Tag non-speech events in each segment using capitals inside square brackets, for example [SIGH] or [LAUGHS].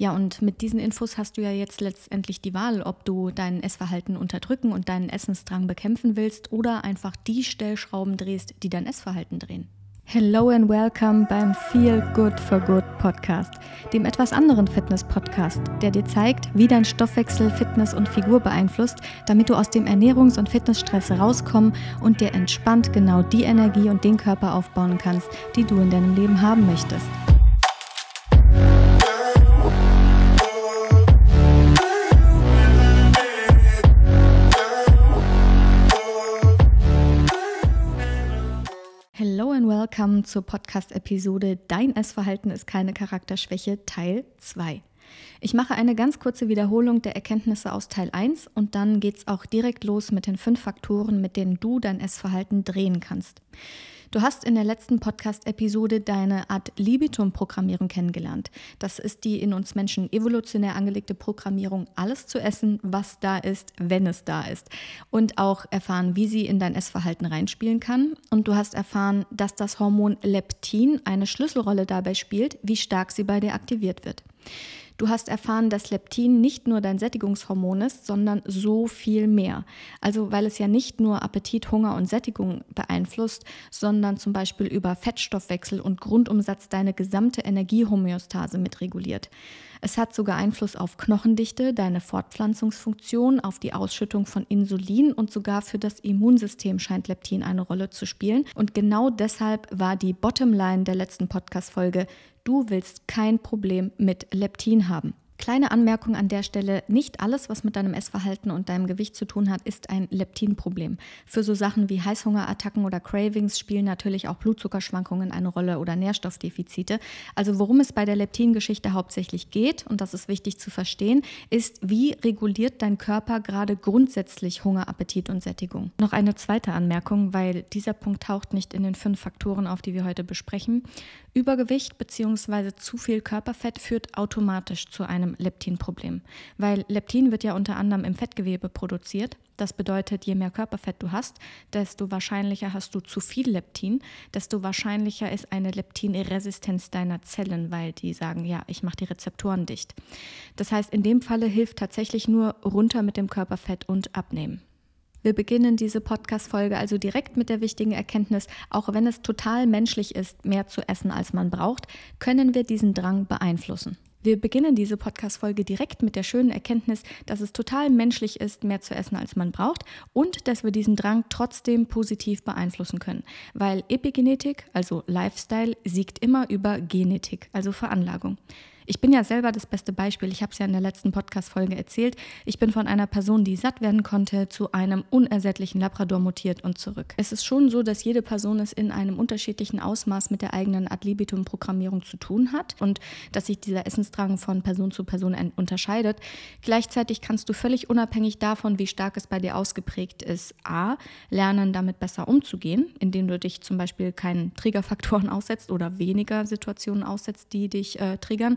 Ja, und mit diesen Infos hast du ja jetzt letztendlich die Wahl, ob du dein Essverhalten unterdrücken und deinen Essensdrang bekämpfen willst oder einfach die Stellschrauben drehst, die dein Essverhalten drehen. Hello and welcome beim Feel Good for Good Podcast, dem etwas anderen Fitness-Podcast, der dir zeigt, wie dein Stoffwechsel Fitness und Figur beeinflusst, damit du aus dem Ernährungs- und Fitnessstress rauskommen und dir entspannt genau die Energie und den Körper aufbauen kannst, die du in deinem Leben haben möchtest. Welcome zur Podcast-Episode Dein Essverhalten ist keine Charakterschwäche, Teil 2. Ich mache eine ganz kurze Wiederholung der Erkenntnisse aus Teil 1 und dann geht es auch direkt los mit den fünf Faktoren, mit denen du dein Essverhalten drehen kannst. Du hast in der letzten Podcast-Episode deine Art Libitum-Programmierung kennengelernt. Das ist die in uns Menschen evolutionär angelegte Programmierung, alles zu essen, was da ist, wenn es da ist. Und auch erfahren, wie sie in dein Essverhalten reinspielen kann. Und du hast erfahren, dass das Hormon Leptin eine Schlüsselrolle dabei spielt, wie stark sie bei dir aktiviert wird. Du hast erfahren, dass Leptin nicht nur dein Sättigungshormon ist, sondern so viel mehr. Also weil es ja nicht nur Appetit, Hunger und Sättigung beeinflusst, sondern zum Beispiel über Fettstoffwechsel und Grundumsatz deine gesamte Energiehomöostase mitreguliert. Es hat sogar Einfluss auf Knochendichte, deine Fortpflanzungsfunktion, auf die Ausschüttung von Insulin und sogar für das Immunsystem scheint Leptin eine Rolle zu spielen. Und genau deshalb war die Bottomline der letzten Podcast-Folge, Du willst kein Problem mit Leptin haben. Kleine Anmerkung an der Stelle, nicht alles, was mit deinem Essverhalten und deinem Gewicht zu tun hat, ist ein Leptinproblem. Für so Sachen wie Heißhungerattacken oder Cravings spielen natürlich auch Blutzuckerschwankungen eine Rolle oder Nährstoffdefizite. Also worum es bei der Leptingeschichte hauptsächlich geht, und das ist wichtig zu verstehen, ist, wie reguliert dein Körper gerade grundsätzlich Hunger, Appetit und Sättigung. Noch eine zweite Anmerkung, weil dieser Punkt taucht nicht in den fünf Faktoren auf, die wir heute besprechen. Übergewicht bzw. zu viel Körperfett führt automatisch zu einem Leptinproblem, weil Leptin wird ja unter anderem im Fettgewebe produziert. Das bedeutet, je mehr Körperfett du hast, desto wahrscheinlicher hast du zu viel Leptin, desto wahrscheinlicher ist eine Leptinresistenz deiner Zellen, weil die sagen, ja, ich mache die Rezeptoren dicht. Das heißt, in dem Falle hilft tatsächlich nur runter mit dem Körperfett und abnehmen. Wir beginnen diese Podcast-Folge also direkt mit der wichtigen Erkenntnis, auch wenn es total menschlich ist, mehr zu essen, als man braucht, können wir diesen Drang beeinflussen. Wir beginnen diese Podcast-Folge direkt mit der schönen Erkenntnis, dass es total menschlich ist, mehr zu essen, als man braucht und dass wir diesen Drang trotzdem positiv beeinflussen können. Weil Epigenetik, also Lifestyle, siegt immer über Genetik, also Veranlagung. Ich bin ja selber das beste Beispiel. Ich habe es ja in der letzten Podcast-Folge erzählt. Ich bin von einer Person, die satt werden konnte, zu einem unersättlichen Labrador mutiert und zurück. Es ist schon so, dass jede Person es in einem unterschiedlichen Ausmaß mit der eigenen Ad libitum-Programmierung zu tun hat und dass sich dieser Essensdrang von Person zu Person unterscheidet. Gleichzeitig kannst du völlig unabhängig davon, wie stark es bei dir ausgeprägt ist, a, lernen, damit besser umzugehen, indem du dich zum Beispiel keinen Triggerfaktoren [LAUGHS] aussetzt oder weniger Situationen aussetzt, die dich äh, triggern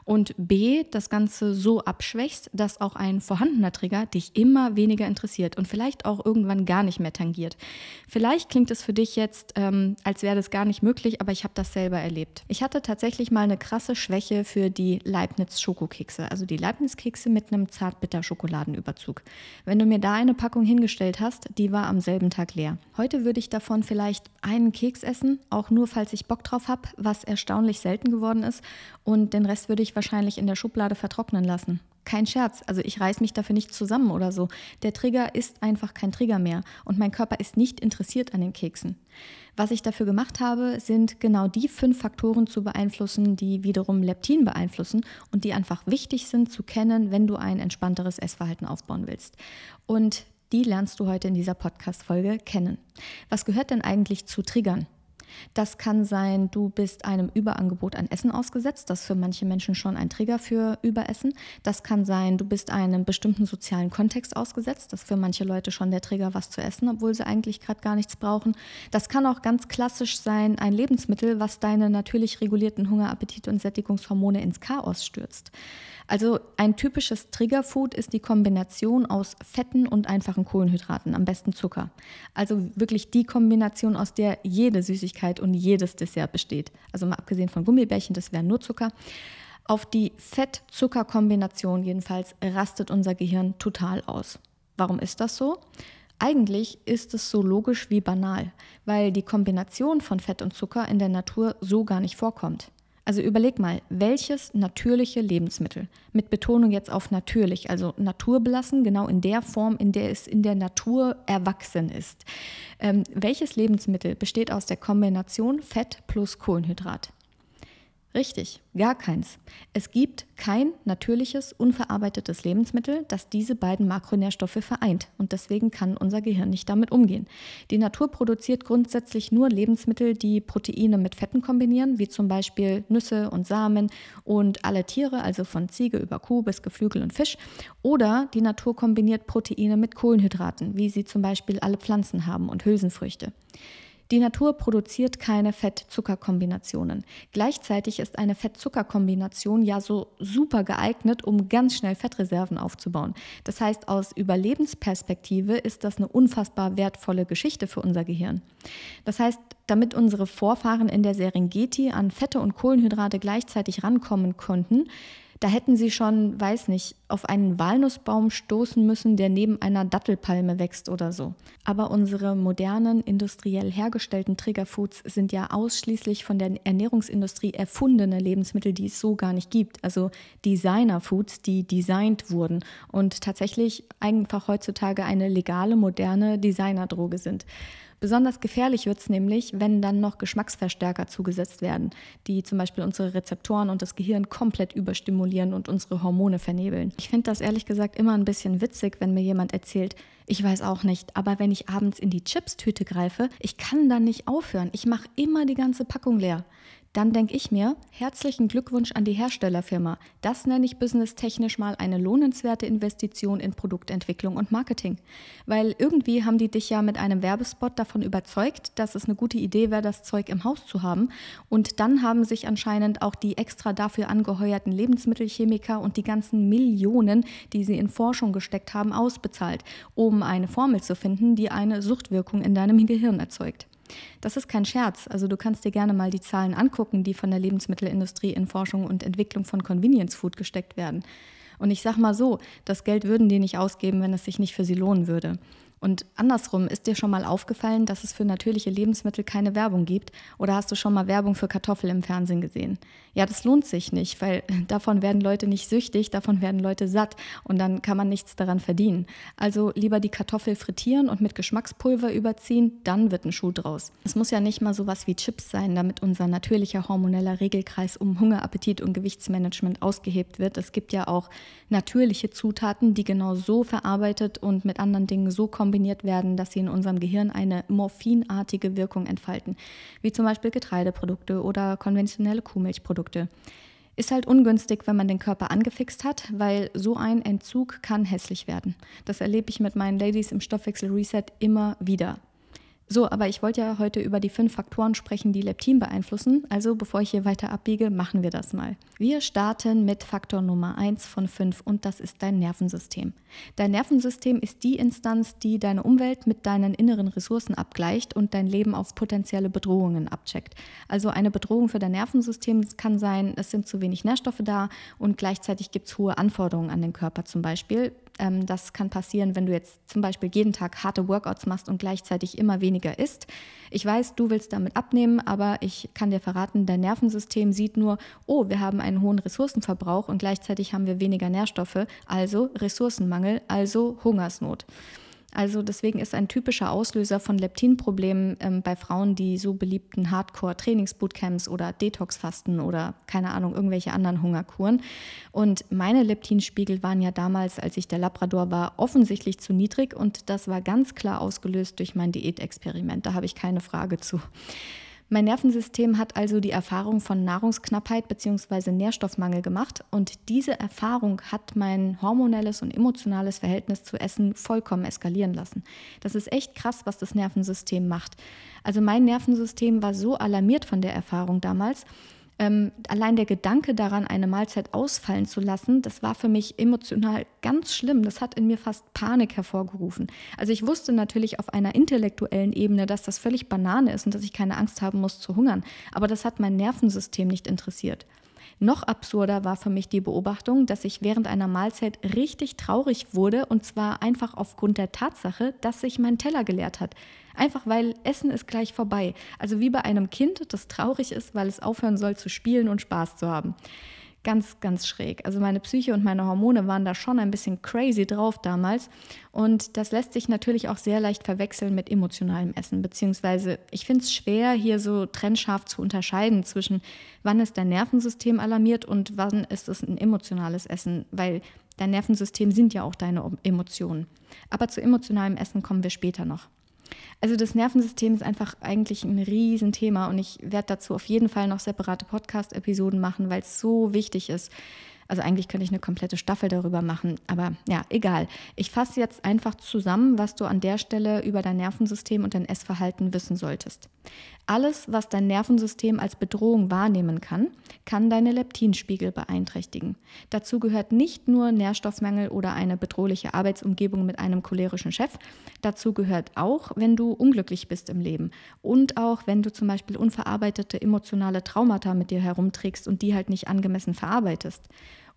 und B, das Ganze so abschwächst, dass auch ein vorhandener Trigger dich immer weniger interessiert und vielleicht auch irgendwann gar nicht mehr tangiert. Vielleicht klingt es für dich jetzt, ähm, als wäre das gar nicht möglich, aber ich habe das selber erlebt. Ich hatte tatsächlich mal eine krasse Schwäche für die Leibniz-Schokokekse, also die Leibniz-Kekse mit einem Zartbitter-Schokoladenüberzug. Wenn du mir da eine Packung hingestellt hast, die war am selben Tag leer. Heute würde ich davon vielleicht einen Keks essen, auch nur falls ich Bock drauf habe, was erstaunlich selten geworden ist und den Rest würde ich wahrscheinlich in der Schublade vertrocknen lassen. Kein Scherz, also ich reiß mich dafür nicht zusammen oder so. Der Trigger ist einfach kein Trigger mehr und mein Körper ist nicht interessiert an den Keksen. Was ich dafür gemacht habe, sind genau die fünf Faktoren zu beeinflussen, die wiederum Leptin beeinflussen und die einfach wichtig sind zu kennen, wenn du ein entspannteres Essverhalten aufbauen willst. Und die lernst du heute in dieser Podcast-Folge kennen. Was gehört denn eigentlich zu Triggern? Das kann sein, du bist einem Überangebot an Essen ausgesetzt. Das ist für manche Menschen schon ein Trigger für Überessen. Das kann sein, du bist einem bestimmten sozialen Kontext ausgesetzt. Das ist für manche Leute schon der Trigger, was zu essen, obwohl sie eigentlich gerade gar nichts brauchen. Das kann auch ganz klassisch sein, ein Lebensmittel, was deine natürlich regulierten Hunger, Appetit und Sättigungshormone ins Chaos stürzt. Also ein typisches Triggerfood ist die Kombination aus Fetten und einfachen Kohlenhydraten, am besten Zucker. Also wirklich die Kombination, aus der jede Süßigkeit und jedes Dessert besteht. Also mal abgesehen von Gummibärchen, das wäre nur Zucker. Auf die Fett-Zucker-Kombination jedenfalls rastet unser Gehirn total aus. Warum ist das so? Eigentlich ist es so logisch wie banal, weil die Kombination von Fett und Zucker in der Natur so gar nicht vorkommt. Also überleg mal, welches natürliche Lebensmittel, mit Betonung jetzt auf natürlich, also naturbelassen, genau in der Form, in der es in der Natur erwachsen ist, ähm, welches Lebensmittel besteht aus der Kombination Fett plus Kohlenhydrat? Richtig, gar keins. Es gibt kein natürliches, unverarbeitetes Lebensmittel, das diese beiden Makronährstoffe vereint und deswegen kann unser Gehirn nicht damit umgehen. Die Natur produziert grundsätzlich nur Lebensmittel, die Proteine mit Fetten kombinieren, wie zum Beispiel Nüsse und Samen und alle Tiere, also von Ziege über Kuh bis Geflügel und Fisch. Oder die Natur kombiniert Proteine mit Kohlenhydraten, wie sie zum Beispiel alle Pflanzen haben und Hülsenfrüchte. Die Natur produziert keine Fett-Zucker-Kombinationen. Gleichzeitig ist eine Fett-Zucker-Kombination ja so super geeignet, um ganz schnell Fettreserven aufzubauen. Das heißt, aus Überlebensperspektive ist das eine unfassbar wertvolle Geschichte für unser Gehirn. Das heißt, damit unsere Vorfahren in der Serengeti an Fette und Kohlenhydrate gleichzeitig rankommen konnten, da hätten sie schon, weiß nicht, auf einen Walnussbaum stoßen müssen, der neben einer Dattelpalme wächst oder so. Aber unsere modernen, industriell hergestellten Triggerfoods sind ja ausschließlich von der Ernährungsindustrie erfundene Lebensmittel, die es so gar nicht gibt. Also Designerfoods, die designt wurden und tatsächlich einfach heutzutage eine legale, moderne Designerdroge sind. Besonders gefährlich wird es nämlich, wenn dann noch Geschmacksverstärker zugesetzt werden, die zum Beispiel unsere Rezeptoren und das Gehirn komplett überstimulieren und unsere Hormone vernebeln. Ich finde das ehrlich gesagt immer ein bisschen witzig, wenn mir jemand erzählt, ich weiß auch nicht, aber wenn ich abends in die Chipstüte greife, ich kann dann nicht aufhören. Ich mache immer die ganze Packung leer dann denke ich mir, herzlichen Glückwunsch an die Herstellerfirma. Das nenne ich businesstechnisch mal eine lohnenswerte Investition in Produktentwicklung und Marketing. Weil irgendwie haben die dich ja mit einem Werbespot davon überzeugt, dass es eine gute Idee wäre, das Zeug im Haus zu haben. Und dann haben sich anscheinend auch die extra dafür angeheuerten Lebensmittelchemiker und die ganzen Millionen, die sie in Forschung gesteckt haben, ausbezahlt, um eine Formel zu finden, die eine Suchtwirkung in deinem Gehirn erzeugt. Das ist kein Scherz. Also du kannst dir gerne mal die Zahlen angucken, die von der Lebensmittelindustrie in Forschung und Entwicklung von Convenience Food gesteckt werden. Und ich sag mal so, das Geld würden die nicht ausgeben, wenn es sich nicht für sie lohnen würde. Und andersrum, ist dir schon mal aufgefallen, dass es für natürliche Lebensmittel keine Werbung gibt? Oder hast du schon mal Werbung für Kartoffeln im Fernsehen gesehen? Ja, das lohnt sich nicht, weil [LAUGHS] davon werden Leute nicht süchtig, davon werden Leute satt und dann kann man nichts daran verdienen. Also lieber die Kartoffel frittieren und mit Geschmackspulver überziehen, dann wird ein Schuh draus. Es muss ja nicht mal sowas wie Chips sein, damit unser natürlicher hormoneller Regelkreis um Hunger, Appetit und Gewichtsmanagement ausgehebt wird. Es gibt ja auch natürliche Zutaten, die genau so verarbeitet und mit anderen Dingen so kommen, kombiniert werden, dass sie in unserem Gehirn eine morphinartige Wirkung entfalten, wie zum Beispiel Getreideprodukte oder konventionelle Kuhmilchprodukte. Ist halt ungünstig, wenn man den Körper angefixt hat, weil so ein Entzug kann hässlich werden. Das erlebe ich mit meinen Ladies im Stoffwechsel Reset immer wieder. So, aber ich wollte ja heute über die fünf Faktoren sprechen, die Leptin beeinflussen. Also bevor ich hier weiter abbiege, machen wir das mal. Wir starten mit Faktor Nummer eins von fünf und das ist dein Nervensystem. Dein Nervensystem ist die Instanz, die deine Umwelt mit deinen inneren Ressourcen abgleicht und dein Leben auf potenzielle Bedrohungen abcheckt. Also eine Bedrohung für dein Nervensystem kann sein, es sind zu wenig Nährstoffe da und gleichzeitig gibt es hohe Anforderungen an den Körper zum Beispiel. Ähm, das kann passieren, wenn du jetzt zum Beispiel jeden Tag harte Workouts machst und gleichzeitig immer weniger isst. Ich weiß, du willst damit abnehmen, aber ich kann dir verraten, dein Nervensystem sieht nur, oh, wir haben einen hohen Ressourcenverbrauch und gleichzeitig haben wir weniger Nährstoffe, also Ressourcenmangel, also Hungersnot. Also deswegen ist ein typischer Auslöser von Leptinproblemen ähm, bei Frauen die so beliebten Hardcore-Trainingsbootcamps oder Detox-Fasten oder keine Ahnung, irgendwelche anderen Hungerkuren. Und meine Leptinspiegel waren ja damals, als ich der Labrador war, offensichtlich zu niedrig und das war ganz klar ausgelöst durch mein Diätexperiment. Da habe ich keine Frage zu. Mein Nervensystem hat also die Erfahrung von Nahrungsknappheit bzw. Nährstoffmangel gemacht und diese Erfahrung hat mein hormonelles und emotionales Verhältnis zu Essen vollkommen eskalieren lassen. Das ist echt krass, was das Nervensystem macht. Also mein Nervensystem war so alarmiert von der Erfahrung damals, ähm, allein der Gedanke daran, eine Mahlzeit ausfallen zu lassen, das war für mich emotional ganz schlimm. Das hat in mir fast Panik hervorgerufen. Also ich wusste natürlich auf einer intellektuellen Ebene, dass das völlig Banane ist und dass ich keine Angst haben muss zu hungern. Aber das hat mein Nervensystem nicht interessiert. Noch absurder war für mich die Beobachtung, dass ich während einer Mahlzeit richtig traurig wurde und zwar einfach aufgrund der Tatsache, dass sich mein Teller geleert hat. Einfach weil Essen ist gleich vorbei. Also wie bei einem Kind, das traurig ist, weil es aufhören soll zu spielen und Spaß zu haben ganz, ganz schräg. Also meine Psyche und meine Hormone waren da schon ein bisschen crazy drauf damals. Und das lässt sich natürlich auch sehr leicht verwechseln mit emotionalem Essen. Beziehungsweise ich finde es schwer, hier so trennscharf zu unterscheiden zwischen, wann ist dein Nervensystem alarmiert und wann ist es ein emotionales Essen. Weil dein Nervensystem sind ja auch deine Emotionen. Aber zu emotionalem Essen kommen wir später noch. Also das Nervensystem ist einfach eigentlich ein Riesenthema und ich werde dazu auf jeden Fall noch separate Podcast-Episoden machen, weil es so wichtig ist. Also eigentlich könnte ich eine komplette Staffel darüber machen, aber ja, egal. Ich fasse jetzt einfach zusammen, was du an der Stelle über dein Nervensystem und dein Essverhalten wissen solltest. Alles, was dein Nervensystem als Bedrohung wahrnehmen kann, kann deine Leptinspiegel beeinträchtigen. Dazu gehört nicht nur Nährstoffmangel oder eine bedrohliche Arbeitsumgebung mit einem cholerischen Chef. Dazu gehört auch, wenn du unglücklich bist im Leben und auch, wenn du zum Beispiel unverarbeitete emotionale Traumata mit dir herumträgst und die halt nicht angemessen verarbeitest.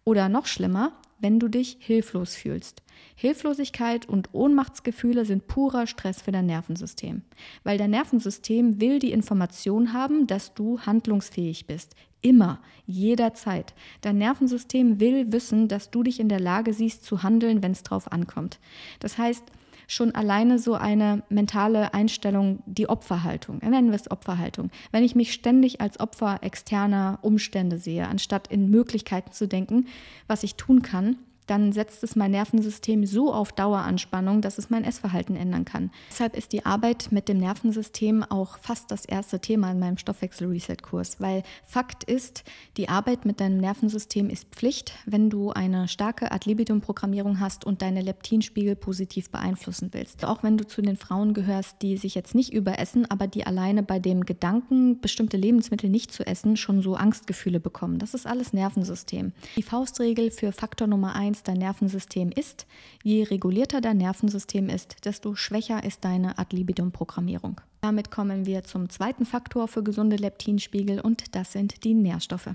Oder noch schlimmer, wenn du dich hilflos fühlst. Hilflosigkeit und Ohnmachtsgefühle sind purer Stress für dein Nervensystem, weil dein Nervensystem will die Information haben, dass du handlungsfähig bist. Immer, jederzeit. Dein Nervensystem will wissen, dass du dich in der Lage siehst zu handeln, wenn es drauf ankommt. Das heißt, schon alleine so eine mentale Einstellung, die Opferhaltung, nennen wir es Opferhaltung. Wenn ich mich ständig als Opfer externer Umstände sehe, anstatt in Möglichkeiten zu denken, was ich tun kann, dann setzt es mein Nervensystem so auf Daueranspannung, dass es mein Essverhalten ändern kann. Deshalb ist die Arbeit mit dem Nervensystem auch fast das erste Thema in meinem Stoffwechsel-Reset-Kurs, weil Fakt ist, die Arbeit mit deinem Nervensystem ist Pflicht, wenn du eine starke Ad-Libitum-Programmierung hast und deine Leptinspiegel positiv beeinflussen willst. Auch wenn du zu den Frauen gehörst, die sich jetzt nicht überessen, aber die alleine bei dem Gedanken, bestimmte Lebensmittel nicht zu essen, schon so Angstgefühle bekommen. Das ist alles Nervensystem. Die Faustregel für Faktor Nummer eins dein Nervensystem ist, je regulierter dein Nervensystem ist, desto schwächer ist deine Ad-Libidum-Programmierung. Damit kommen wir zum zweiten Faktor für gesunde Leptinspiegel und das sind die Nährstoffe.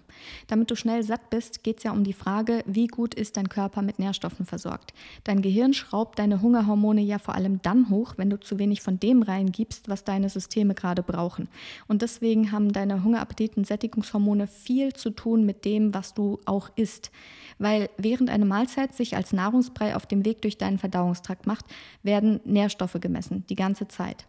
Damit du schnell satt bist, geht es ja um die Frage, wie gut ist dein Körper mit Nährstoffen versorgt. Dein Gehirn schraubt deine Hungerhormone ja vor allem dann hoch, wenn du zu wenig von dem reingibst, was deine Systeme gerade brauchen. Und deswegen haben deine Hungerappetit- und Sättigungshormone viel zu tun mit dem, was du auch isst. Weil während eine Mahlzeit sich als Nahrungsbrei auf dem Weg durch deinen Verdauungstrakt macht, werden Nährstoffe gemessen, die ganze Zeit.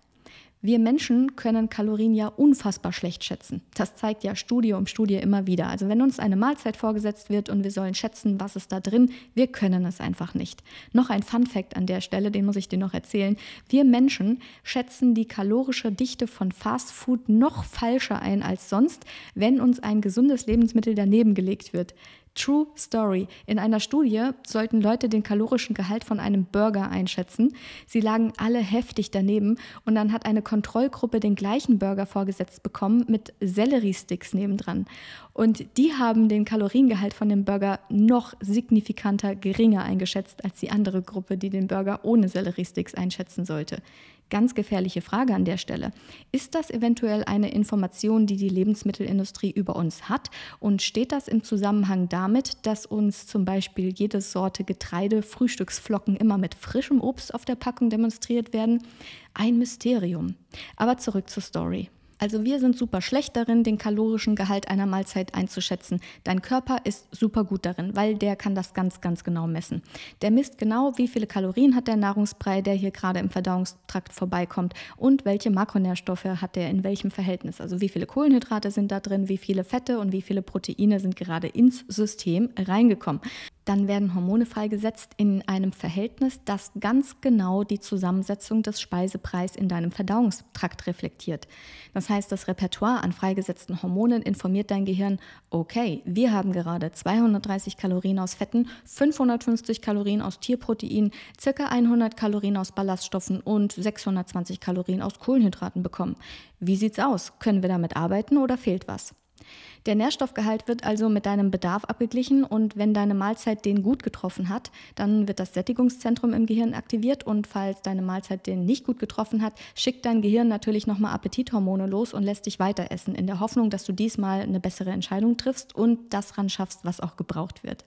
Wir Menschen können Kalorien ja unfassbar schlecht schätzen. Das zeigt ja Studie um Studie immer wieder. Also wenn uns eine Mahlzeit vorgesetzt wird und wir sollen schätzen, was ist da drin, wir können es einfach nicht. Noch ein Fun fact an der Stelle, den muss ich dir noch erzählen. Wir Menschen schätzen die kalorische Dichte von Fast Food noch falscher ein als sonst, wenn uns ein gesundes Lebensmittel daneben gelegt wird. True Story. In einer Studie sollten Leute den kalorischen Gehalt von einem Burger einschätzen. Sie lagen alle heftig daneben und dann hat eine Kontrollgruppe den gleichen Burger vorgesetzt bekommen mit Selleriesticks nebendran. Und die haben den Kaloriengehalt von dem Burger noch signifikanter geringer eingeschätzt als die andere Gruppe, die den Burger ohne Selleriesticks einschätzen sollte. Ganz gefährliche Frage an der Stelle. Ist das eventuell eine Information, die die Lebensmittelindustrie über uns hat? Und steht das im Zusammenhang damit, dass uns zum Beispiel jede Sorte Getreide, Frühstücksflocken immer mit frischem Obst auf der Packung demonstriert werden? Ein Mysterium. Aber zurück zur Story. Also wir sind super schlecht darin, den kalorischen Gehalt einer Mahlzeit einzuschätzen. Dein Körper ist super gut darin, weil der kann das ganz, ganz genau messen. Der misst genau, wie viele Kalorien hat der Nahrungsbrei, der hier gerade im Verdauungstrakt vorbeikommt und welche Makronährstoffe hat der in welchem Verhältnis. Also wie viele Kohlenhydrate sind da drin, wie viele Fette und wie viele Proteine sind gerade ins System reingekommen dann werden Hormone freigesetzt in einem Verhältnis, das ganz genau die Zusammensetzung des Speisepreises in deinem Verdauungstrakt reflektiert. Das heißt, das Repertoire an freigesetzten Hormonen informiert dein Gehirn, okay, wir haben gerade 230 Kalorien aus Fetten, 550 Kalorien aus Tierprotein, ca. 100 Kalorien aus Ballaststoffen und 620 Kalorien aus Kohlenhydraten bekommen. Wie sieht's aus? Können wir damit arbeiten oder fehlt was? Der Nährstoffgehalt wird also mit deinem Bedarf abgeglichen und wenn deine Mahlzeit den gut getroffen hat, dann wird das Sättigungszentrum im Gehirn aktiviert und falls deine Mahlzeit den nicht gut getroffen hat, schickt dein Gehirn natürlich nochmal Appetithormone los und lässt dich weiter essen, in der Hoffnung, dass du diesmal eine bessere Entscheidung triffst und das ran schaffst, was auch gebraucht wird.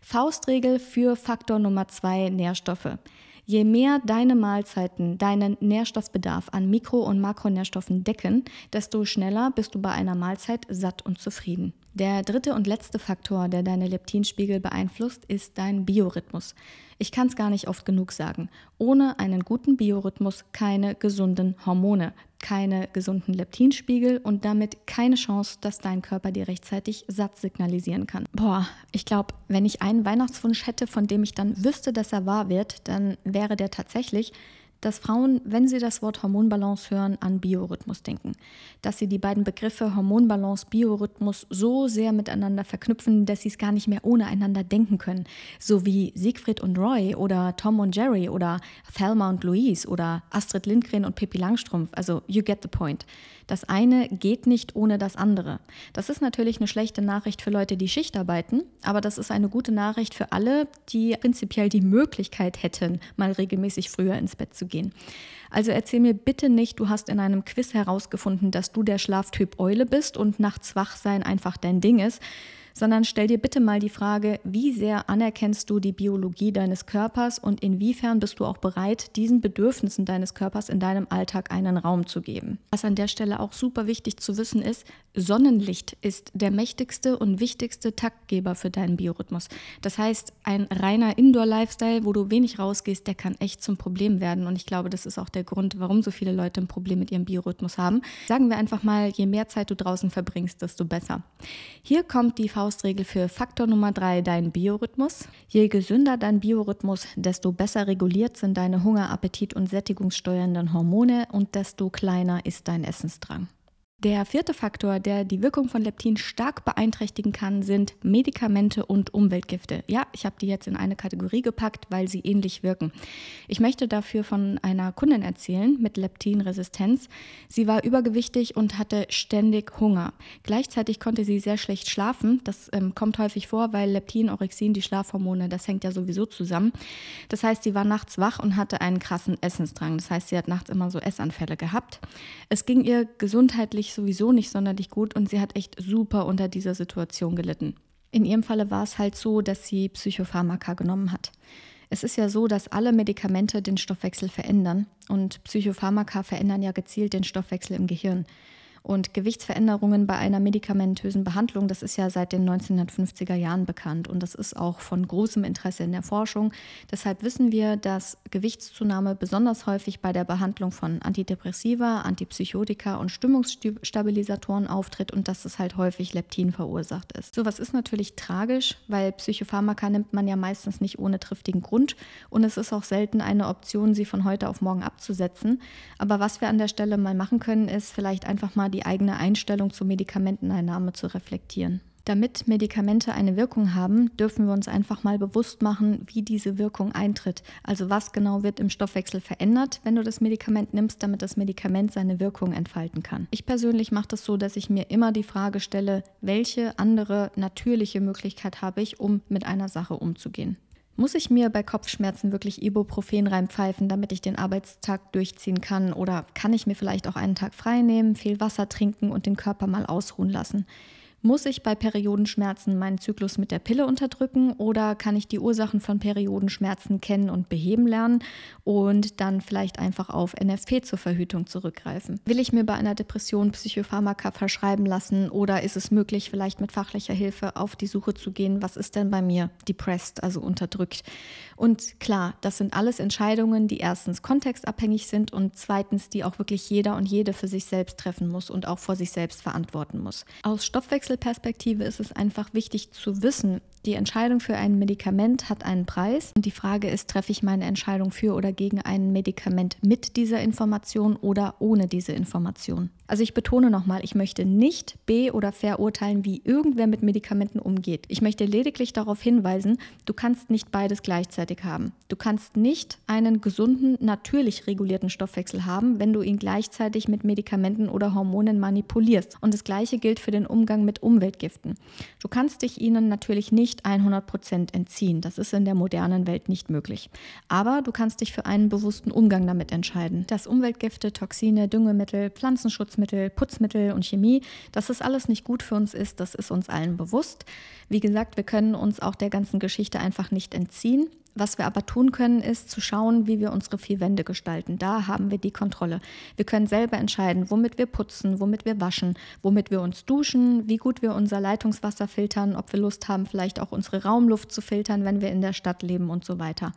Faustregel für Faktor Nummer zwei Nährstoffe. Je mehr deine Mahlzeiten deinen Nährstoffbedarf an Mikro- und Makronährstoffen decken, desto schneller bist du bei einer Mahlzeit satt und zufrieden. Der dritte und letzte Faktor, der deine Leptinspiegel beeinflusst, ist dein Biorhythmus. Ich kann es gar nicht oft genug sagen. Ohne einen guten Biorhythmus keine gesunden Hormone, keine gesunden Leptinspiegel und damit keine Chance, dass dein Körper dir rechtzeitig satt signalisieren kann. Boah, ich glaube, wenn ich einen Weihnachtswunsch hätte, von dem ich dann wüsste, dass er wahr wird, dann wäre der tatsächlich, dass Frauen, wenn sie das Wort Hormonbalance hören, an Biorhythmus denken. Dass sie die beiden Begriffe Hormonbalance, Biorhythmus so sehr miteinander verknüpfen, dass sie es gar nicht mehr ohne einander denken können. So wie Siegfried und Roy oder Tom und Jerry oder Thelma und Louise oder Astrid Lindgren und Pippi Langstrumpf. Also, you get the point. Das eine geht nicht ohne das andere. Das ist natürlich eine schlechte Nachricht für Leute, die Schicht arbeiten, aber das ist eine gute Nachricht für alle, die prinzipiell die Möglichkeit hätten, mal regelmäßig früher ins Bett zu gehen. Also erzähl mir bitte nicht, du hast in einem Quiz herausgefunden, dass du der Schlaftyp Eule bist und nachts wach sein einfach dein Ding ist sondern stell dir bitte mal die Frage, wie sehr anerkennst du die Biologie deines Körpers und inwiefern bist du auch bereit, diesen Bedürfnissen deines Körpers in deinem Alltag einen Raum zu geben. Was an der Stelle auch super wichtig zu wissen ist, Sonnenlicht ist der mächtigste und wichtigste Taktgeber für deinen Biorhythmus. Das heißt, ein reiner Indoor-Lifestyle, wo du wenig rausgehst, der kann echt zum Problem werden. Und ich glaube, das ist auch der Grund, warum so viele Leute ein Problem mit ihrem Biorhythmus haben. Sagen wir einfach mal, je mehr Zeit du draußen verbringst, desto besser. Hier kommt die Faustregel für Faktor Nummer drei, dein Biorhythmus. Je gesünder dein Biorhythmus, desto besser reguliert sind deine Hunger-, Appetit- und sättigungssteuernden Hormone und desto kleiner ist dein Essensdrang. Der vierte Faktor, der die Wirkung von Leptin stark beeinträchtigen kann, sind Medikamente und Umweltgifte. Ja, ich habe die jetzt in eine Kategorie gepackt, weil sie ähnlich wirken. Ich möchte dafür von einer Kundin erzählen mit Leptinresistenz. Sie war übergewichtig und hatte ständig Hunger. Gleichzeitig konnte sie sehr schlecht schlafen. Das ähm, kommt häufig vor, weil Leptin, Orexin, die Schlafhormone, das hängt ja sowieso zusammen. Das heißt, sie war nachts wach und hatte einen krassen Essensdrang. Das heißt, sie hat nachts immer so Essanfälle gehabt. Es ging ihr gesundheitlich sowieso nicht sonderlich gut und sie hat echt super unter dieser Situation gelitten. In ihrem Falle war es halt so, dass sie Psychopharmaka genommen hat. Es ist ja so, dass alle Medikamente den Stoffwechsel verändern und Psychopharmaka verändern ja gezielt den Stoffwechsel im Gehirn. Und Gewichtsveränderungen bei einer medikamentösen Behandlung, das ist ja seit den 1950er Jahren bekannt und das ist auch von großem Interesse in der Forschung. Deshalb wissen wir, dass Gewichtszunahme besonders häufig bei der Behandlung von Antidepressiva, Antipsychotika und Stimmungsstabilisatoren auftritt und dass es halt häufig Leptin verursacht ist. Sowas ist natürlich tragisch, weil Psychopharmaka nimmt man ja meistens nicht ohne triftigen Grund und es ist auch selten eine Option, sie von heute auf morgen abzusetzen. Aber was wir an der Stelle mal machen können, ist vielleicht einfach mal die eigene Einstellung zur Medikamenteneinnahme zu reflektieren. Damit Medikamente eine Wirkung haben, dürfen wir uns einfach mal bewusst machen, wie diese Wirkung eintritt. Also was genau wird im Stoffwechsel verändert, wenn du das Medikament nimmst, damit das Medikament seine Wirkung entfalten kann. Ich persönlich mache das so, dass ich mir immer die Frage stelle, welche andere natürliche Möglichkeit habe ich, um mit einer Sache umzugehen. Muss ich mir bei Kopfschmerzen wirklich Ibuprofen reinpfeifen, damit ich den Arbeitstag durchziehen kann? Oder kann ich mir vielleicht auch einen Tag frei nehmen, viel Wasser trinken und den Körper mal ausruhen lassen? Muss ich bei Periodenschmerzen meinen Zyklus mit der Pille unterdrücken oder kann ich die Ursachen von Periodenschmerzen kennen und beheben lernen und dann vielleicht einfach auf NFP zur Verhütung zurückgreifen? Will ich mir bei einer Depression Psychopharmaka verschreiben lassen oder ist es möglich, vielleicht mit fachlicher Hilfe auf die Suche zu gehen, was ist denn bei mir depressed, also unterdrückt? Und klar, das sind alles Entscheidungen, die erstens kontextabhängig sind und zweitens, die auch wirklich jeder und jede für sich selbst treffen muss und auch vor sich selbst verantworten muss. Aus Stoffwechsel Stoffwechselperspektive ist es einfach wichtig zu wissen, Die Entscheidung für ein Medikament hat einen Preis und die Frage ist, treffe ich meine Entscheidung für oder gegen ein Medikament mit dieser Information oder ohne diese Information. Also ich betone nochmal, ich möchte nicht be- oder verurteilen, wie irgendwer mit Medikamenten umgeht. Ich möchte lediglich darauf hinweisen, du kannst nicht beides gleichzeitig haben. Du kannst nicht einen gesunden, natürlich regulierten Stoffwechsel haben, wenn du ihn gleichzeitig mit Medikamenten oder Hormonen manipulierst. Und das gleiche gilt für den Umgang mit Umweltgiften. Du kannst dich ihnen natürlich nicht 100 Prozent entziehen. Das ist in der modernen Welt nicht möglich. Aber du kannst dich für einen bewussten Umgang damit entscheiden. Dass Umweltgifte, Toxine, Düngemittel, Pflanzenschutzmittel, Putzmittel und Chemie, dass das alles nicht gut für uns ist, das ist uns allen bewusst. Wie gesagt, wir können uns auch der ganzen Geschichte einfach nicht entziehen. Was wir aber tun können, ist zu schauen, wie wir unsere vier Wände gestalten. Da haben wir die Kontrolle. Wir können selber entscheiden, womit wir putzen, womit wir waschen, womit wir uns duschen, wie gut wir unser Leitungswasser filtern, ob wir Lust haben, vielleicht auch unsere Raumluft zu filtern, wenn wir in der Stadt leben und so weiter.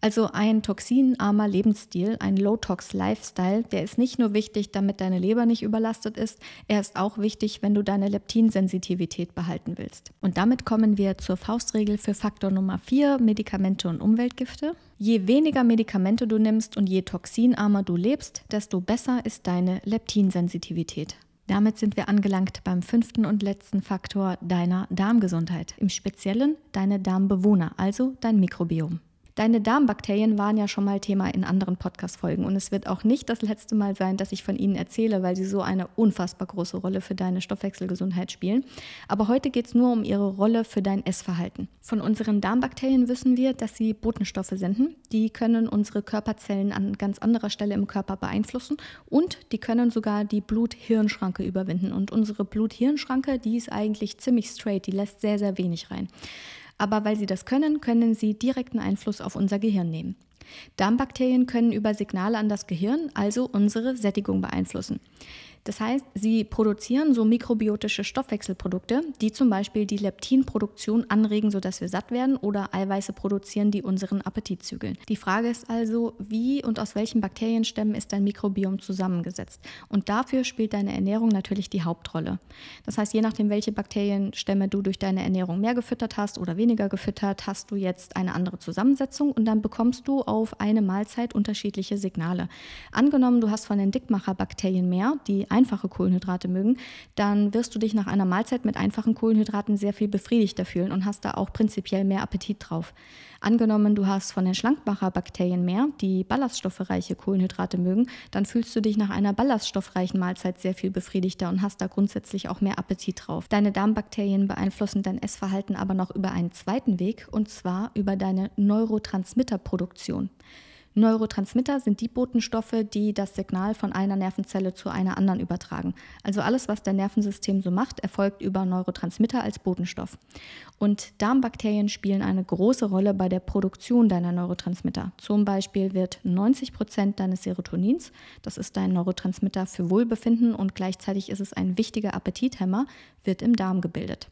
Also ein toxinarmer Lebensstil, ein Low-Tox-Lifestyle, der ist nicht nur wichtig, damit deine Leber nicht überlastet ist, er ist auch wichtig, wenn du deine Leptinsensitivität behalten willst. Und damit kommen wir zur Faustregel für Faktor Nummer 4, Medikamente und Umweltgifte. Je weniger Medikamente du nimmst und je toxinarmer du lebst, desto besser ist deine Leptinsensitivität. Damit sind wir angelangt beim fünften und letzten Faktor deiner Darmgesundheit, im Speziellen deine Darmbewohner, also dein Mikrobiom. Deine Darmbakterien waren ja schon mal Thema in anderen Podcast-Folgen und es wird auch nicht das letzte Mal sein, dass ich von ihnen erzähle, weil sie so eine unfassbar große Rolle für deine Stoffwechselgesundheit spielen. Aber heute geht es nur um ihre Rolle für dein Essverhalten. Von unseren Darmbakterien wissen wir, dass sie Botenstoffe senden. Die können unsere Körperzellen an ganz anderer Stelle im Körper beeinflussen und die können sogar die Blut-Hirn-Schranke überwinden. Und unsere Blut-Hirn-Schranke, die ist eigentlich ziemlich straight, die lässt sehr, sehr wenig rein. Aber weil sie das können, können sie direkten Einfluss auf unser Gehirn nehmen. Darmbakterien können über Signale an das Gehirn also unsere Sättigung beeinflussen. Das heißt, sie produzieren so mikrobiotische Stoffwechselprodukte, die zum Beispiel die Leptinproduktion anregen, sodass wir satt werden, oder Eiweiße produzieren, die unseren Appetit zügeln. Die Frage ist also, wie und aus welchen Bakterienstämmen ist dein Mikrobiom zusammengesetzt? Und dafür spielt deine Ernährung natürlich die Hauptrolle. Das heißt, je nachdem, welche Bakterienstämme du durch deine Ernährung mehr gefüttert hast oder weniger gefüttert, hast du jetzt eine andere Zusammensetzung und dann bekommst du auf eine Mahlzeit unterschiedliche Signale. Angenommen, du hast von den Dickmacherbakterien mehr, die einfache Kohlenhydrate mögen, dann wirst du dich nach einer Mahlzeit mit einfachen Kohlenhydraten sehr viel befriedigter fühlen und hast da auch prinzipiell mehr Appetit drauf. Angenommen, du hast von den Schlankmacherbakterien mehr, die ballaststoffreiche Kohlenhydrate mögen, dann fühlst du dich nach einer ballaststoffreichen Mahlzeit sehr viel befriedigter und hast da grundsätzlich auch mehr Appetit drauf. Deine Darmbakterien beeinflussen dein Essverhalten aber noch über einen zweiten Weg und zwar über deine Neurotransmitterproduktion. Neurotransmitter sind die Botenstoffe, die das Signal von einer Nervenzelle zu einer anderen übertragen. Also alles, was dein Nervensystem so macht, erfolgt über Neurotransmitter als Botenstoff. Und Darmbakterien spielen eine große Rolle bei der Produktion deiner Neurotransmitter. Zum Beispiel wird 90 Prozent deines Serotonins, das ist dein Neurotransmitter für Wohlbefinden und gleichzeitig ist es ein wichtiger Appetithemmer, wird im Darm gebildet.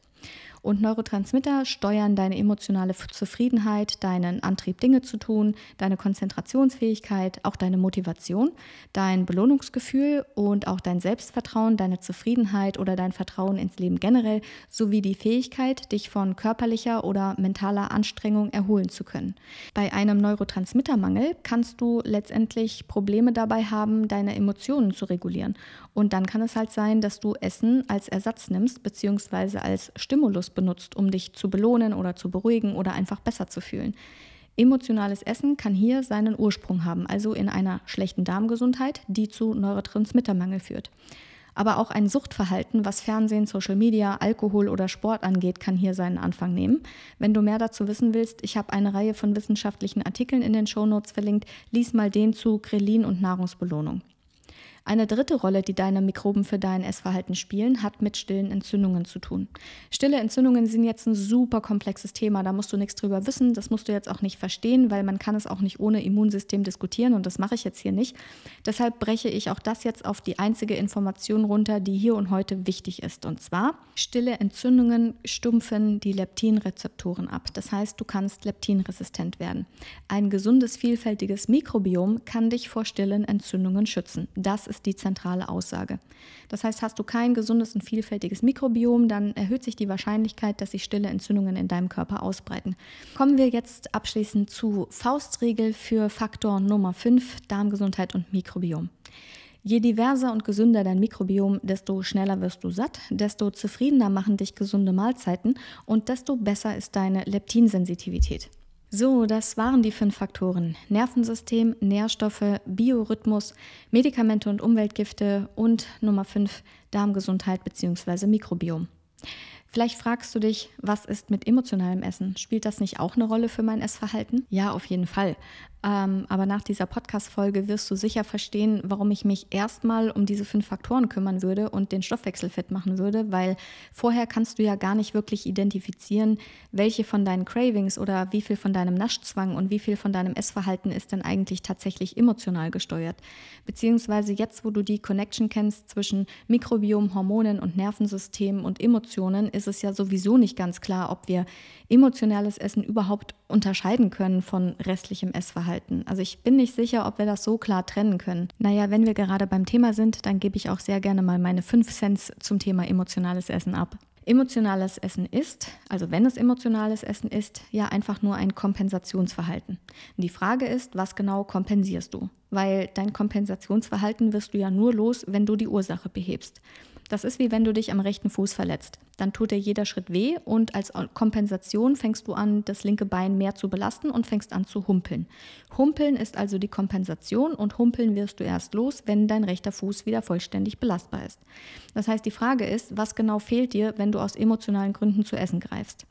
Und Neurotransmitter steuern deine emotionale Zufriedenheit, deinen Antrieb, Dinge zu tun, deine Konzentrationsfähigkeit, auch deine Motivation, dein Belohnungsgefühl und auch dein Selbstvertrauen, deine Zufriedenheit oder dein Vertrauen ins Leben generell, sowie die Fähigkeit, dich von körperlicher oder mentaler Anstrengung erholen zu können. Bei einem Neurotransmittermangel kannst du letztendlich Probleme dabei haben, deine Emotionen zu regulieren. Und dann kann es halt sein, dass du Essen als Ersatz nimmst, beziehungsweise als Stimulus benutzt, um dich zu belohnen oder zu beruhigen oder einfach besser zu fühlen. Emotionales Essen kann hier seinen Ursprung haben, also in einer schlechten Darmgesundheit, die zu Neurotransmittermangel führt. Aber auch ein Suchtverhalten, was Fernsehen, Social Media, Alkohol oder Sport angeht, kann hier seinen Anfang nehmen. Wenn du mehr dazu wissen willst, ich habe eine Reihe von wissenschaftlichen Artikeln in den Shownotes verlinkt. Lies mal den zu Grelin und Nahrungsbelohnung. Eine dritte Rolle, die deine Mikroben für dein Essverhalten spielen, hat mit stillen Entzündungen zu tun. Stille Entzündungen sind jetzt ein super komplexes Thema, da musst du nichts drüber wissen, das musst du jetzt auch nicht verstehen, weil man kann es auch nicht ohne Immunsystem diskutieren und das mache ich jetzt hier nicht. Deshalb breche ich auch das jetzt auf die einzige Information runter, die hier und heute wichtig ist. Und zwar, stille Entzündungen stumpfen die Leptinrezeptoren ab. Das heißt, du kannst leptinresistent werden. Ein gesundes, vielfältiges Mikrobiom kann dich vor stillen Entzündungen schützen. Das ist ist die zentrale Aussage. Das heißt, hast du kein gesundes und vielfältiges Mikrobiom, dann erhöht sich die Wahrscheinlichkeit, dass sich stille Entzündungen in deinem Körper ausbreiten. Kommen wir jetzt abschließend zu Faustregel für Faktor Nummer 5, Darmgesundheit und Mikrobiom. Je diverser und gesünder dein Mikrobiom, desto schneller wirst du satt, desto zufriedener machen dich gesunde Mahlzeiten und desto besser ist deine Leptinsensitivität. So, das waren die fünf Faktoren. Nervensystem, Nährstoffe, Biorhythmus, Medikamente und Umweltgifte und Nummer fünf Darmgesundheit bzw. Mikrobiom. Vielleicht fragst du dich, was ist mit emotionalem Essen? Spielt das nicht auch eine Rolle für mein Essverhalten? Ja, auf jeden Fall. Ähm, aber nach dieser Podcast-Folge wirst du sicher verstehen, warum ich mich erstmal um diese fünf Faktoren kümmern würde und den Stoffwechsel fit machen würde, weil vorher kannst du ja gar nicht wirklich identifizieren, welche von deinen Cravings oder wie viel von deinem Naschzwang und wie viel von deinem Essverhalten ist denn eigentlich tatsächlich emotional gesteuert. Beziehungsweise jetzt, wo du die Connection kennst zwischen Mikrobiom, Hormonen und Nervensystem und Emotionen, ist es ja sowieso nicht ganz klar, ob wir emotionales Essen überhaupt unterscheiden können von restlichem Essverhalten halten. Also ich bin nicht sicher, ob wir das so klar trennen können. Naja, wenn wir gerade beim Thema sind, dann gebe ich auch sehr gerne mal meine 5 Cent zum Thema emotionales Essen ab. Emotionales Essen ist, also wenn es emotionales Essen ist, ja einfach nur ein Kompensationsverhalten. Die Frage ist, was genau kompensierst du? Weil dein Kompensationsverhalten wirst du ja nur los, wenn du die Ursache behebst. Das ist wie wenn du dich am rechten Fuß verletzt. Dann tut dir jeder Schritt weh und als Kompensation fängst du an, das linke Bein mehr zu belasten und fängst an zu humpeln. Humpeln ist also die Kompensation und humpeln wirst du erst los, wenn dein rechter Fuß wieder vollständig belastbar ist. Das heißt, die Frage ist, was genau fehlt dir, wenn du aus emotionalen Gründen zu essen greifst?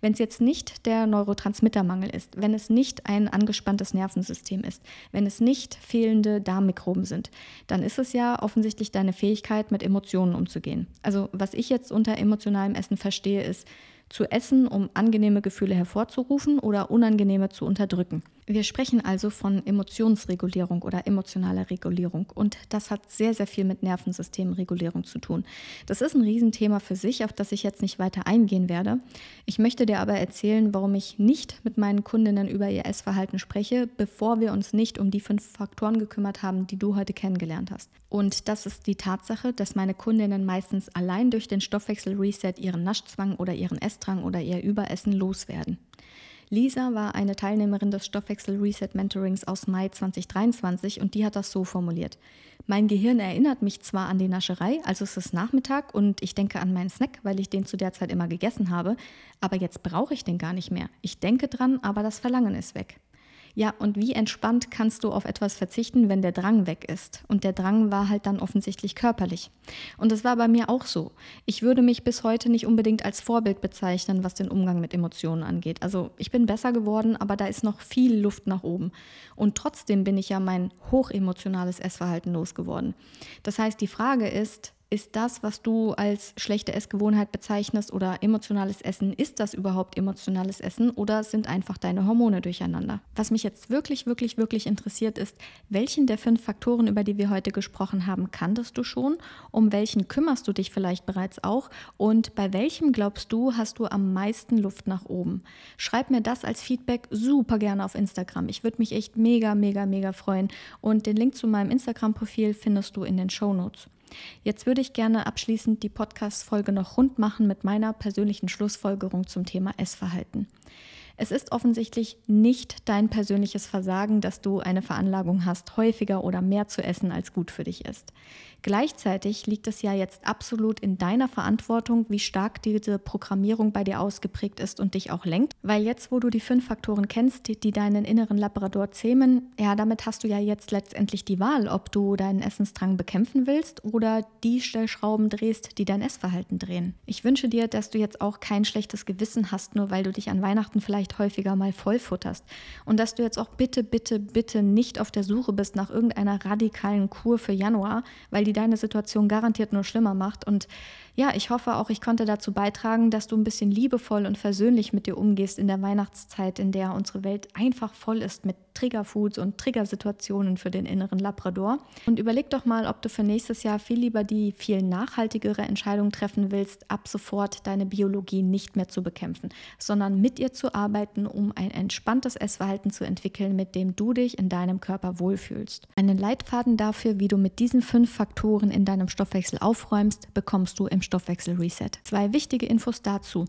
Wenn es jetzt nicht der Neurotransmittermangel ist, wenn es nicht ein angespanntes Nervensystem ist, wenn es nicht fehlende Darmmikroben sind, dann ist es ja offensichtlich deine Fähigkeit, mit Emotionen umzugehen. Also was ich jetzt unter emotionalem Essen verstehe, ist zu essen, um angenehme Gefühle hervorzurufen oder unangenehme zu unterdrücken. Wir sprechen also von Emotionsregulierung oder emotionaler Regulierung und das hat sehr, sehr viel mit Nervensystemregulierung zu tun. Das ist ein Riesenthema für sich, auf das ich jetzt nicht weiter eingehen werde. Ich möchte dir aber erzählen, warum ich nicht mit meinen Kundinnen über ihr Essverhalten spreche, bevor wir uns nicht um die fünf Faktoren gekümmert haben, die du heute kennengelernt hast. Und das ist die Tatsache, dass meine Kundinnen meistens allein durch den Stoffwechsel-Reset ihren Naschzwang oder ihren Essdrang oder ihr Überessen loswerden. Lisa war eine Teilnehmerin des Stoffwechsel Reset Mentorings aus Mai 2023 und die hat das so formuliert. Mein Gehirn erinnert mich zwar an die Nascherei, also es ist Nachmittag und ich denke an meinen Snack, weil ich den zu der Zeit immer gegessen habe, aber jetzt brauche ich den gar nicht mehr. Ich denke dran, aber das Verlangen ist weg. Ja, und wie entspannt kannst du auf etwas verzichten, wenn der Drang weg ist? Und der Drang war halt dann offensichtlich körperlich. Und das war bei mir auch so. Ich würde mich bis heute nicht unbedingt als Vorbild bezeichnen, was den Umgang mit Emotionen angeht. Also ich bin besser geworden, aber da ist noch viel Luft nach oben. Und trotzdem bin ich ja mein hochemotionales Essverhalten losgeworden. Das heißt, die Frage ist, ist das, was du als schlechte Essgewohnheit bezeichnest oder emotionales Essen, ist das überhaupt emotionales Essen oder sind einfach deine Hormone durcheinander? Was mich jetzt wirklich, wirklich, wirklich interessiert ist, welchen der fünf Faktoren, über die wir heute gesprochen haben, kanntest du schon? Um welchen kümmerst du dich vielleicht bereits auch? Und bei welchem glaubst du, hast du am meisten Luft nach oben? Schreib mir das als Feedback super gerne auf Instagram. Ich würde mich echt mega, mega, mega freuen. Und den Link zu meinem Instagram-Profil findest du in den Show Notes. Jetzt würde ich gerne abschließend die Podcast-Folge noch rund machen mit meiner persönlichen Schlussfolgerung zum Thema Essverhalten. Es ist offensichtlich nicht dein persönliches Versagen, dass du eine Veranlagung hast, häufiger oder mehr zu essen, als gut für dich ist. Gleichzeitig liegt es ja jetzt absolut in deiner Verantwortung, wie stark diese Programmierung bei dir ausgeprägt ist und dich auch lenkt. Weil jetzt, wo du die fünf Faktoren kennst, die, die deinen inneren Labrador zähmen, ja, damit hast du ja jetzt letztendlich die Wahl, ob du deinen Essensdrang bekämpfen willst oder die Stellschrauben drehst, die dein Essverhalten drehen. Ich wünsche dir, dass du jetzt auch kein schlechtes Gewissen hast, nur weil du dich an Weihnachten vielleicht häufiger mal vollfutterst. Und dass du jetzt auch bitte, bitte, bitte nicht auf der Suche bist nach irgendeiner radikalen Kur für Januar, weil die die deine Situation garantiert nur schlimmer macht. Und ja, ich hoffe auch, ich konnte dazu beitragen, dass du ein bisschen liebevoll und versöhnlich mit dir umgehst in der Weihnachtszeit, in der unsere Welt einfach voll ist mit Triggerfoods und Triggersituationen für den inneren Labrador. Und überleg doch mal, ob du für nächstes Jahr viel lieber die viel nachhaltigere Entscheidung treffen willst, ab sofort deine Biologie nicht mehr zu bekämpfen, sondern mit ihr zu arbeiten um ein entspanntes Essverhalten zu entwickeln, mit dem du dich in deinem Körper wohlfühlst. Einen Leitfaden dafür, wie du mit diesen fünf Faktoren in deinem Stoffwechsel aufräumst, bekommst du im Stoffwechsel Reset. Zwei wichtige Infos dazu.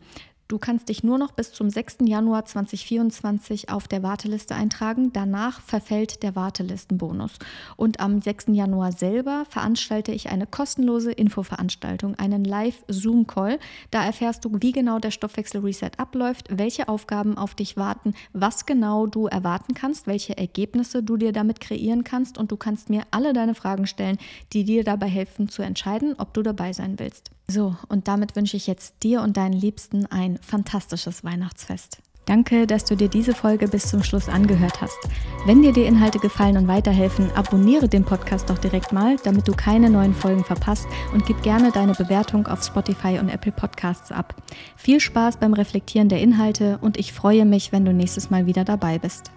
Du kannst dich nur noch bis zum 6. Januar 2024 auf der Warteliste eintragen. Danach verfällt der Wartelistenbonus. Und am 6. Januar selber veranstalte ich eine kostenlose Infoveranstaltung, einen Live-Zoom-Call. Da erfährst du, wie genau der Stoffwechsel-Reset abläuft, welche Aufgaben auf dich warten, was genau du erwarten kannst, welche Ergebnisse du dir damit kreieren kannst. Und du kannst mir alle deine Fragen stellen, die dir dabei helfen zu entscheiden, ob du dabei sein willst. So, und damit wünsche ich jetzt dir und deinen Liebsten ein fantastisches Weihnachtsfest. Danke, dass du dir diese Folge bis zum Schluss angehört hast. Wenn dir die Inhalte gefallen und weiterhelfen, abonniere den Podcast doch direkt mal, damit du keine neuen Folgen verpasst und gib gerne deine Bewertung auf Spotify und Apple Podcasts ab. Viel Spaß beim Reflektieren der Inhalte und ich freue mich, wenn du nächstes Mal wieder dabei bist.